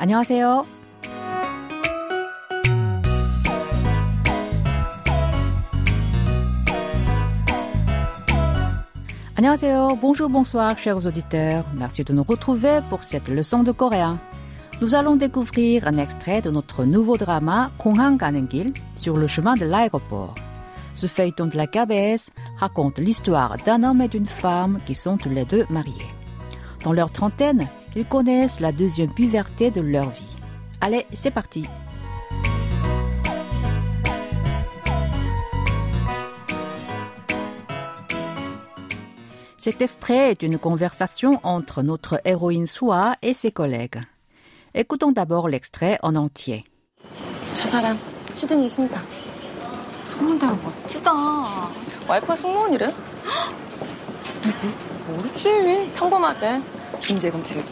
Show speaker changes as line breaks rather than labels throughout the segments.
안녕하세요. 안녕하세요. Bonjour, bonsoir, chers auditeurs. Merci de nous retrouver pour cette leçon de coréen. Nous allons découvrir un extrait de notre nouveau drama 공항 가는 길 sur le chemin de l'aéroport. Ce feuilleton de la KBS raconte l'histoire d'un homme et d'une femme qui sont tous les deux mariés. Dans leur trentaine, ils connaissent la deuxième puberté de leur vie. Allez, c'est parti. Cet extrait est une conversation entre notre héroïne Soa et ses collègues. Écoutons d'abord l'extrait en entier.
저 사람 시드니 신상 소문대로 멋지다 와이프가 승무원이래 누구? 모르지 평범하대 김재금 재고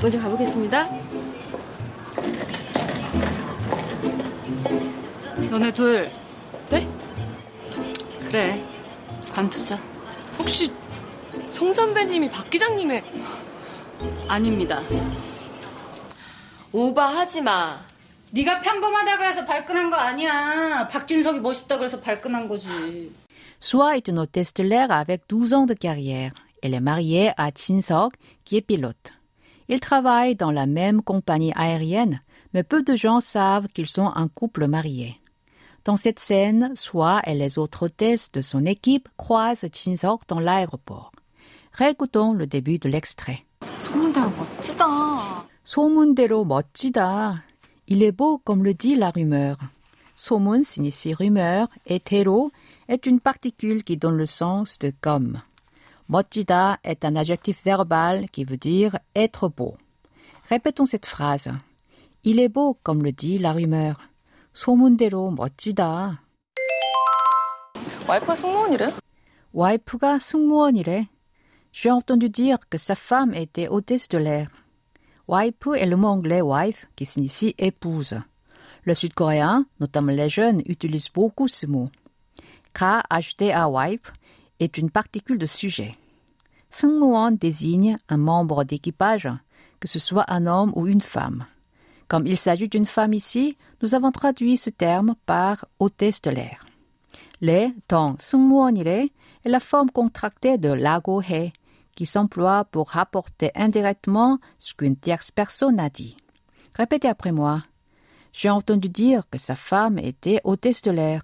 먼저 가보겠습니다.
너네 둘.
네?
그래. 관투자.
혹시 송 선배님이 박 기장님의
아닙니다.
오바하지 마.
네가 평범하다 그래서 발끈한 거 아니야. 박진석이 멋있다 그래서 발끈한 거지.
Soa est une hôtesse de l'air avec 12 ans de carrière. Elle est mariée à Chin Sok, qui est pilote. Ils travaillent dans la même compagnie aérienne, mais peu de gens savent qu'ils sont un couple marié. Dans cette scène, Soa et les autres hôtesses de son équipe croisent Chin Sok dans l'aéroport. Réécoutons le début de l'extrait.
소문대로 멋지다
소문대로 멋지다. Il est beau comme le dit la rumeur. 소문 signifie rumeur et 대로 est une particule qui donne le sens de comme. 멋지다 est un adjectif verbal qui veut dire être beau. Répétons cette phrase. Il est beau comme le dit la rumeur. 소문대로 멋지다.
와이프가 승무원이래
와이프가 승무원이래. J'ai entendu dire que sa femme était hôtesse de l'air. Wife est le mot anglais wife qui signifie épouse. Le sud-coréen, notamment les jeunes, utilisent beaucoup ce mot. Ka ajouté à wife est une particule de sujet. 승무원 désigne un membre d'équipage, que ce soit un homme ou une femme. Comme il s'agit d'une femme ici, nous avons traduit ce terme par hôtesse de l'air. Les dans 승무원이래 est la forme contractée de lago he, qui s'emploie pour rapporter indirectement ce qu'une tierce personne a dit. Répétez après moi. J'ai entendu dire que sa femme était hôtesse de l'air.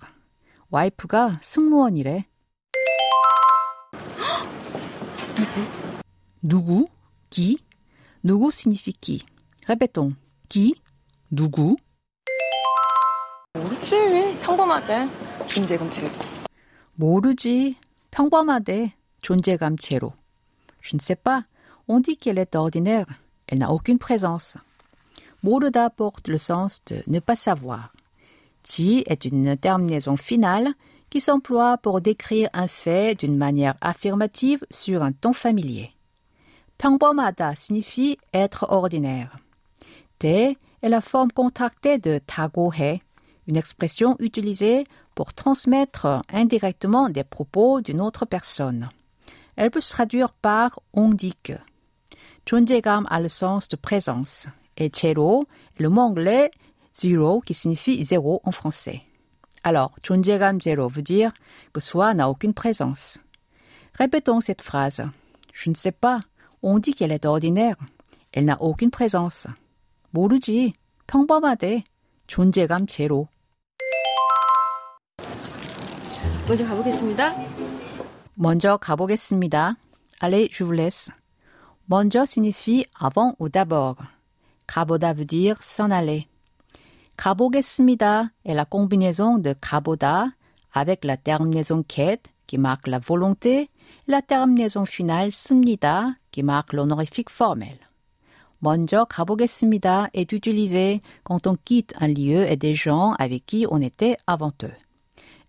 와이프가 승무원이래. 누구? Qui? 누구 signifie qui. Répétons. Qui? 누구?
모르지 평범하대 김재금 재고
모르지. 평범하대. 존재감 제로. Je ne sais pas. On dit qu'elle est ordinaire. Elle n'a aucune présence. 모르다 porte le sens de ne pas savoir. Ti est une terminaison finale qui s'emploie pour décrire un fait d'une manière affirmative sur un ton familier. 평범하다 signifie être ordinaire. 대 est la forme contractée de 타고해, une expression utilisée pour transmettre indirectement des propos d'une autre personne. Elle peut se traduire par on dit que. 존재감 a le sens de présence et 제로 est le mot anglais zero qui signifie zéro en français. Alors, 존재감 zéro veut dire que soi n'a aucune présence. Répétons cette phrase. Je ne sais pas. On dit qu'elle est ordinaire. Elle n'a aucune présence. 모르지. 평범하대. 존재감 제로.
먼저 가보겠습니다
먼저 가보겠습니다. Allez, je vous laisse. 먼저 signifie avant ou d'abord. 가보다 veut dire s'en aller. 가보겠습니다 est la combinaison de 가보다 avec la terminaison ket qui marque la volonté la terminaison finale 씁니다 qui marque l'honorifique formel. 먼저 가보겠습니다 est utilisé quand on quitte un lieu et des gens avec qui on était avant eux.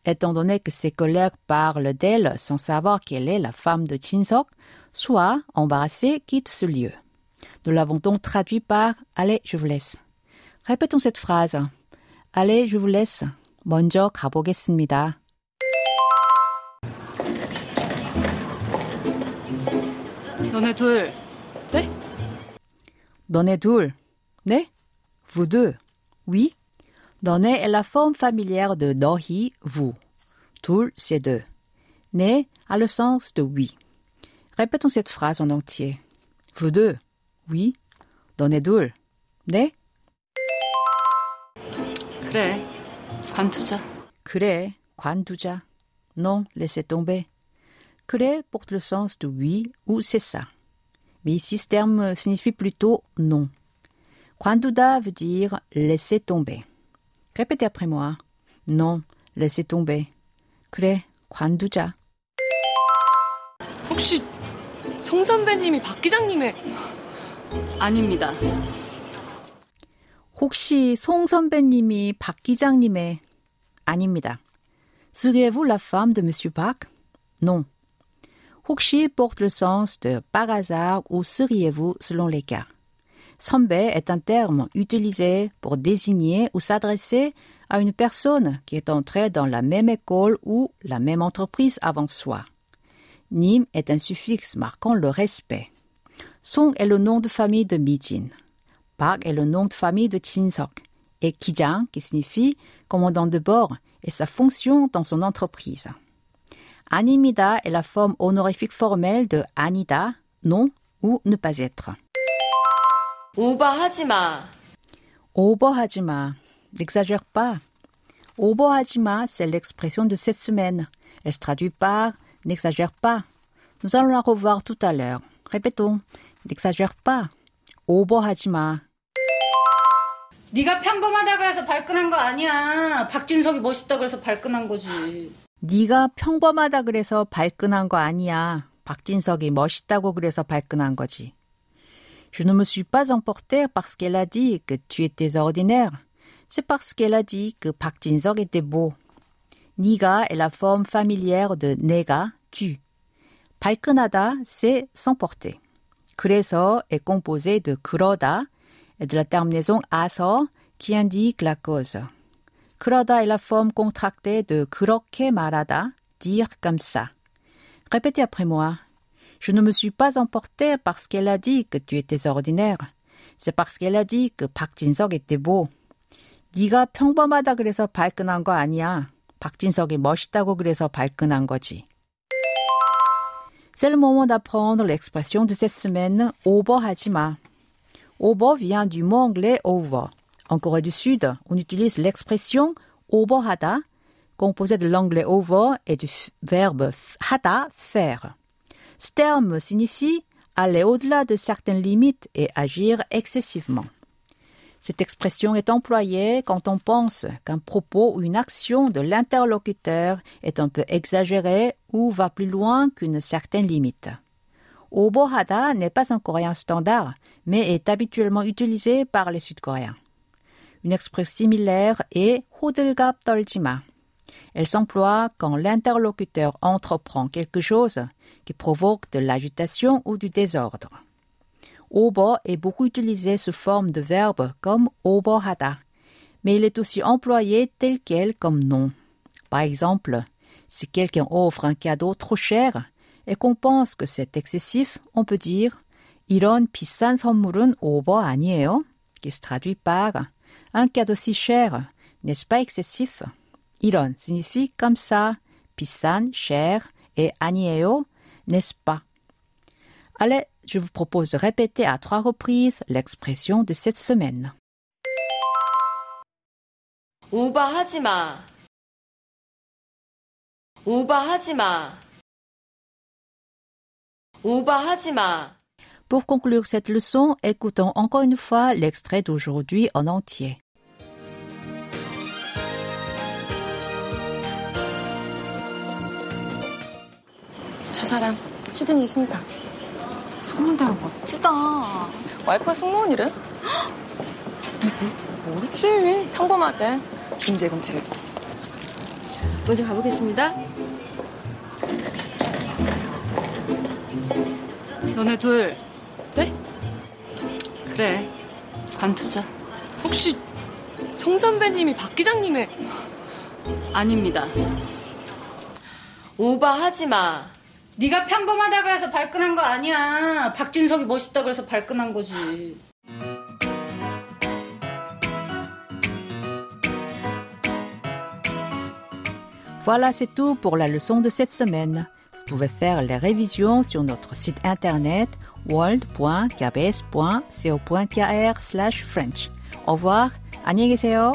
Étant donné que ses collègues parlent d'elle sans savoir qu'elle est la femme de Chinsok, soit embarrassé quitte ce lieu. Nous l'avons donc traduit par Allez, je vous laisse. Répétons cette phrase. Allez, je vous laisse. 먼저 가보겠습니다.
너네 둘
네?
너네 둘. 네? Vous deux. Oui. 너네 est la forme familière de 너희, vous. 둘, c'est deux. né a le sens de oui. Répétons cette phrase en entier. Vous deux. Oui. 너네 둘. 네?
그래. 관두자.
그래. 관두자. Non, laissez tomber. 그래 porte le sens de oui ou c'est ça. Mais ici, ce terme signifie plutôt non. 관두다 veut dire laisser tomber. Répétez après moi. Non, laissez tomber. 그래, 관두자.
혹시 송 선배님이 박 기장님의
아닙니다.
혹시 송 선배님이 박 기장님의 아닙니다. Seriez-vous la femme de Monsieur Park? Non. 혹시 porte le sens de par hasard ou seriez-vous selon les cas. Sambe est un terme utilisé pour désigner ou s'adresser à une personne qui est entrée dans la même école ou la même entreprise avant soi. Nim est un suffixe marquant le respect. Song est le nom de famille de Mijin. Park est le nom de famille de Chinsok. Et Kijang, qui signifie commandant de bord, est sa fonction dans son entreprise. Animida est la forme honorifique formelle de Anida, non ou ne pas être.
오버하지 마.
오버하지 마. N'exagère pas. 오버하지 마, c'est l'expression de cette semaine. Elle se traduit par n'exagère pas. Nous allons la revoir tout à l'heure. Répétons. n'exagère pas. 오버하지 마.
네가 평범하다 그래서 발끈한 거 아니야. 박진석이 멋있다 그래서 발끈한 거지.
네가 평범하다 그래서 발끈한 거 아니야. 박진석이 멋있다고 그래서 발끈한 거지. Je ne me suis pas emporté parce qu'elle a dit que tu étais ordinaire. C'est parce qu'elle a dit que Jin-seok était beau. 네가 est la forme familière de 내가, tu. 발끈하다, c'est s'emporter. 그래서 est composé de 그러다 et de la terminaison 아서 qui indique la cause. 그러다 est la forme contractée de 그렇게 말하다, dire comme ça. Répétez après moi. Je ne me suis pas emporté parce qu'elle a dit que tu étais ordinaire. C'est parce qu'elle a dit que 박진석 était beau. 네가 평범하다 그래서 발끈한 거 아니야. 박진석이 멋있다고 그래서 발끈한 거지. C'est le moment d'apprendre l'expression de cette semaine 오버하지 마. Over vient du mot anglais over. En Corée du Sud, on utilise l'expression obohada, composée de l'anglais over et du verbe hada, faire. Ce terme signifie aller au-delà de certaines limites et agir excessivement. Cette expression est employée quand on pense qu'un propos ou une action de l'interlocuteur est un peu exagéré ou va plus loin qu'une certaine limite. Obohada n'est pas un coréen standard, mais est habituellement utilisé par les Sud-Coréens. Une expression similaire est 호들갑 떨지마. Elle s'emploie quand l'interlocuteur entreprend quelque chose qui provoque de l'agitation ou du désordre. Ober est beaucoup utilisé sous forme de verbe comme 오버하다, mais il est aussi employé tel quel comme nom. Par exemple, si quelqu'un offre un cadeau trop cher et qu'on pense que c'est excessif, on peut dire 이런 비싼 선물은 오버 아니에요? qui se traduit par un cadeau si cher, n'est-ce pas excessif? 이런 signifie comme ça, 비싼, cher, et 아니에요, n'est-ce pas? Allez, je vous propose de répéter à trois reprises l'expression de cette semaine.
오버하지 마. 오버하지 마. 오버하지 마.
Pour conclure cette leçon, écoutons encore une fois l'extrait d'aujourd'hui en entier.
저 사람 시드니 신사.
소문대로 멋지다.
와이프가 승무원이래? 누구? 모르지. 평범하대.
김재금 제
먼저 가보겠습니다.
너네 둘.
네?
그래. 관투자.
혹시 송 선배님이 박 기장님의
아닙니다.
오바하지 마.
네가 평범하다 그래서 발끈한 거 아니야. 박진석이 멋있다 그래서 발끈한 거지.
Voilà, c'est tout pour la leçon de cette semaine. Vous pouvez faire les révisions sur notre site internet world.kbs.co.kr/french. Au revoir. 안녕히 계세요.